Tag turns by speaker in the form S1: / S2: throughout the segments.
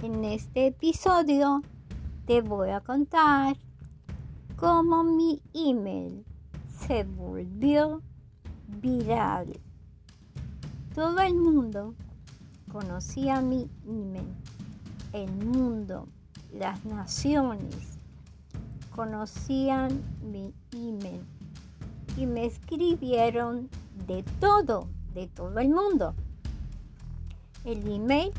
S1: En este episodio te voy a contar cómo mi email se volvió viral. Todo el mundo conocía mi email. El mundo, las naciones conocían mi email y me escribieron de todo, de todo el mundo. El email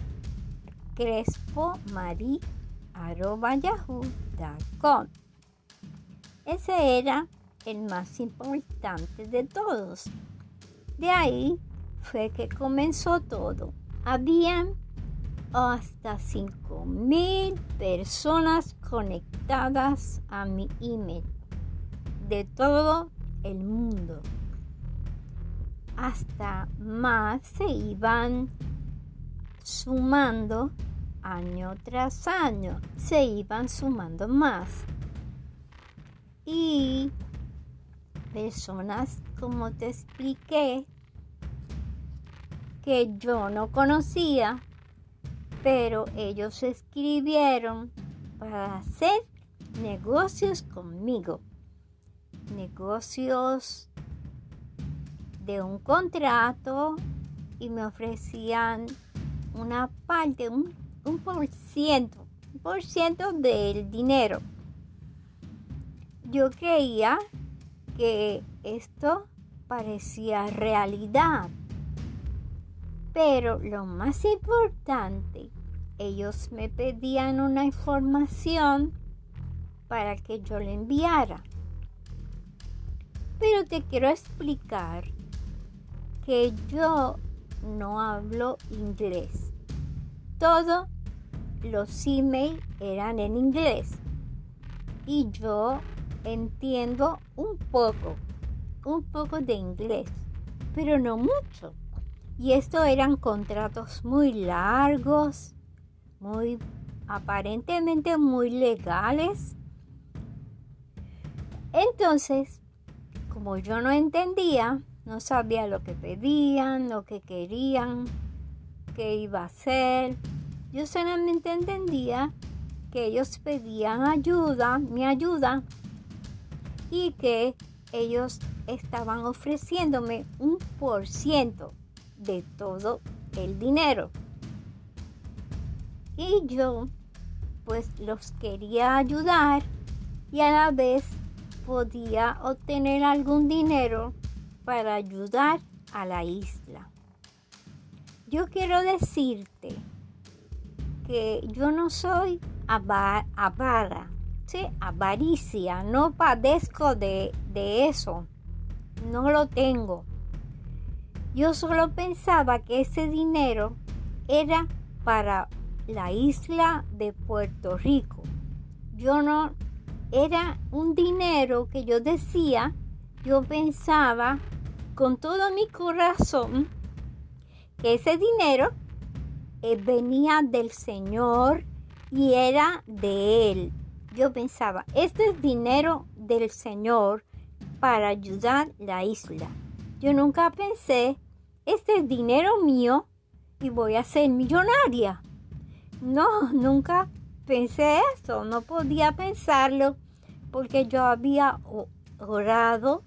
S1: crespomari.yahoo.com. Ese era el más importante de todos. De ahí fue que comenzó todo. Habían hasta 5.000 personas conectadas a mi email de todo el mundo. Hasta más se iban sumando año tras año, se iban sumando más. Y personas, como te expliqué, que yo no conocía, pero ellos escribieron para hacer negocios conmigo. Negocios de un contrato y me ofrecían una parte, un, por ciento, un por ciento del dinero. Yo creía que esto parecía realidad. Pero lo más importante, ellos me pedían una información para que yo le enviara. Pero te quiero explicar que yo no hablo inglés. Todos los emails eran en inglés. Y yo entiendo un poco, un poco de inglés, pero no mucho. Y esto eran contratos muy largos, muy aparentemente muy legales. Entonces, como yo no entendía, no sabía lo que pedían, lo que querían, qué iba a hacer. Yo solamente entendía que ellos pedían ayuda, mi ayuda, y que ellos estaban ofreciéndome un por ciento de todo el dinero. Y yo pues los quería ayudar y a la vez podía obtener algún dinero para ayudar a la isla. Yo quiero decirte que yo no soy avara, ¿sí? avaricia, no padezco de, de eso, no lo tengo. Yo solo pensaba que ese dinero era para la isla de Puerto Rico. Yo no, era un dinero que yo decía, yo pensaba con todo mi corazón que ese dinero eh, venía del Señor y era de Él. Yo pensaba, este es dinero del Señor para ayudar la isla. Yo nunca pensé, este es dinero mío y voy a ser millonaria. No, nunca pensé eso, no podía pensarlo porque yo había orado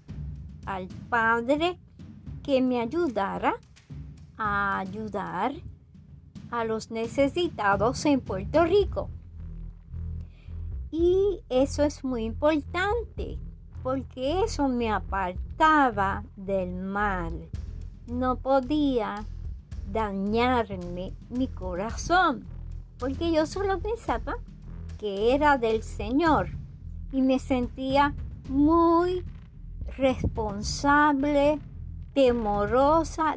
S1: al Padre que me ayudara a ayudar a los necesitados en Puerto Rico. Y eso es muy importante porque eso me apartaba del mal. No podía dañarme mi corazón porque yo solo pensaba que era del Señor y me sentía muy responsable, temorosa,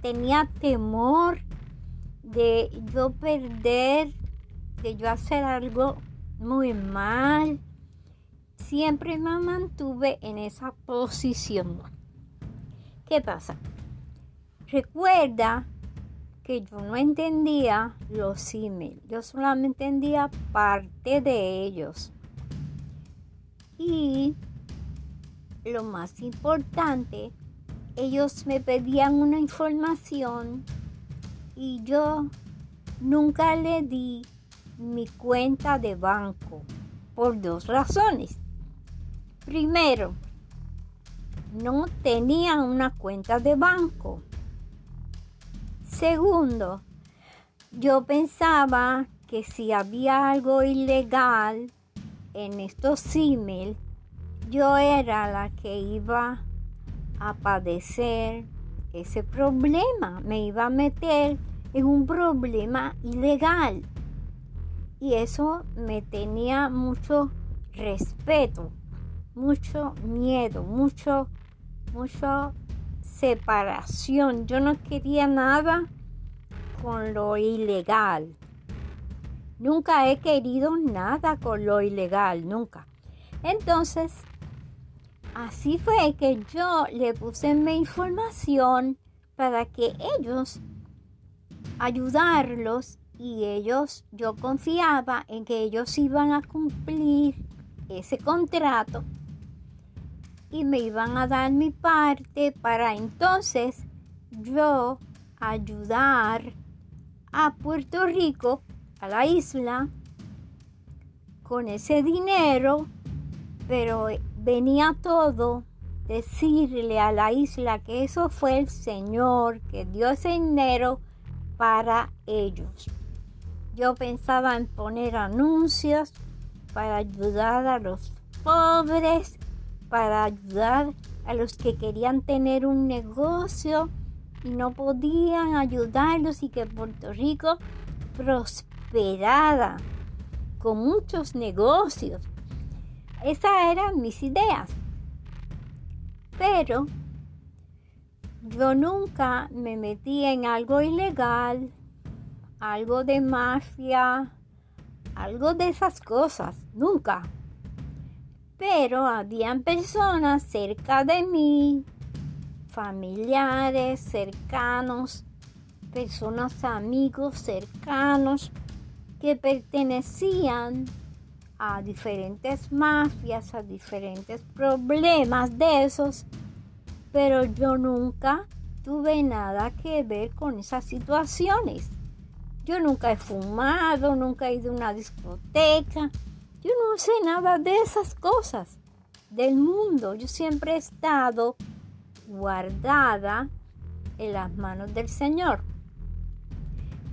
S1: tenía temor de yo perder, de yo hacer algo muy mal. Siempre me mantuve en esa posición. ¿Qué pasa? Recuerda que yo no entendía los emails, yo solamente entendía parte de ellos. Y lo más importante, ellos me pedían una información y yo nunca le di mi cuenta de banco por dos razones. Primero, no tenía una cuenta de banco. Segundo, yo pensaba que si había algo ilegal en estos emails, yo era la que iba a padecer ese problema, me iba a meter en un problema ilegal. Y eso me tenía mucho respeto, mucho miedo, mucho, mucho separación. Yo no quería nada con lo ilegal. Nunca he querido nada con lo ilegal, nunca. Entonces, así fue que yo le puse mi información para que ellos ayudarlos y ellos, yo confiaba en que ellos iban a cumplir ese contrato y me iban a dar mi parte para entonces yo ayudar a Puerto Rico, a la isla, con ese dinero, pero venía todo decirle a la isla que eso fue el Señor que dio ese dinero para ellos. Yo pensaba en poner anuncios para ayudar a los pobres, para ayudar a los que querían tener un negocio y no podían ayudarlos y que Puerto Rico prosperara con muchos negocios. Esas eran mis ideas. Pero yo nunca me metí en algo ilegal, algo de mafia, algo de esas cosas, nunca. Pero habían personas cerca de mí familiares cercanos, personas amigos cercanos que pertenecían a diferentes mafias, a diferentes problemas de esos, pero yo nunca tuve nada que ver con esas situaciones. Yo nunca he fumado, nunca he ido a una discoteca, yo no sé nada de esas cosas del mundo. Yo siempre he estado guardada en las manos del Señor.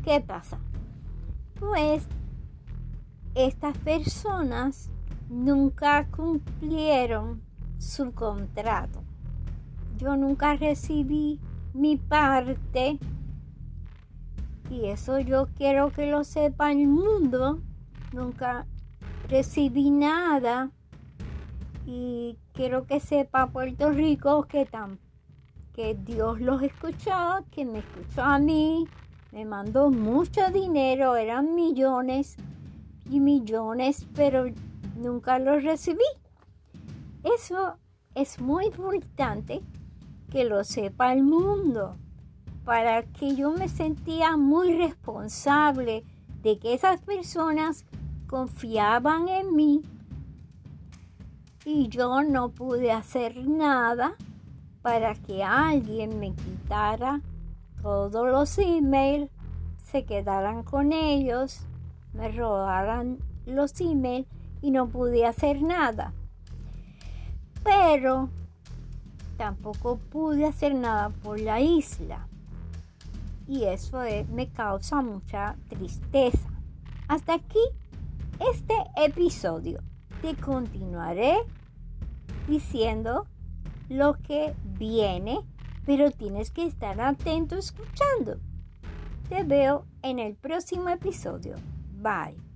S1: ¿Qué pasa? Pues estas personas nunca cumplieron su contrato. Yo nunca recibí mi parte y eso yo quiero que lo sepa el mundo. Nunca recibí nada y quiero que sepa Puerto Rico que tampoco que Dios los escuchó, que me escuchó a mí, me mandó mucho dinero, eran millones y millones, pero nunca los recibí. Eso es muy importante que lo sepa el mundo, para que yo me sentía muy responsable de que esas personas confiaban en mí y yo no pude hacer nada para que alguien me quitara todos los emails, se quedaran con ellos, me robaran los emails y no pude hacer nada. Pero tampoco pude hacer nada por la isla. Y eso me causa mucha tristeza. Hasta aquí este episodio. Te continuaré diciendo lo que viene, pero tienes que estar atento escuchando. Te veo en el próximo episodio. Bye.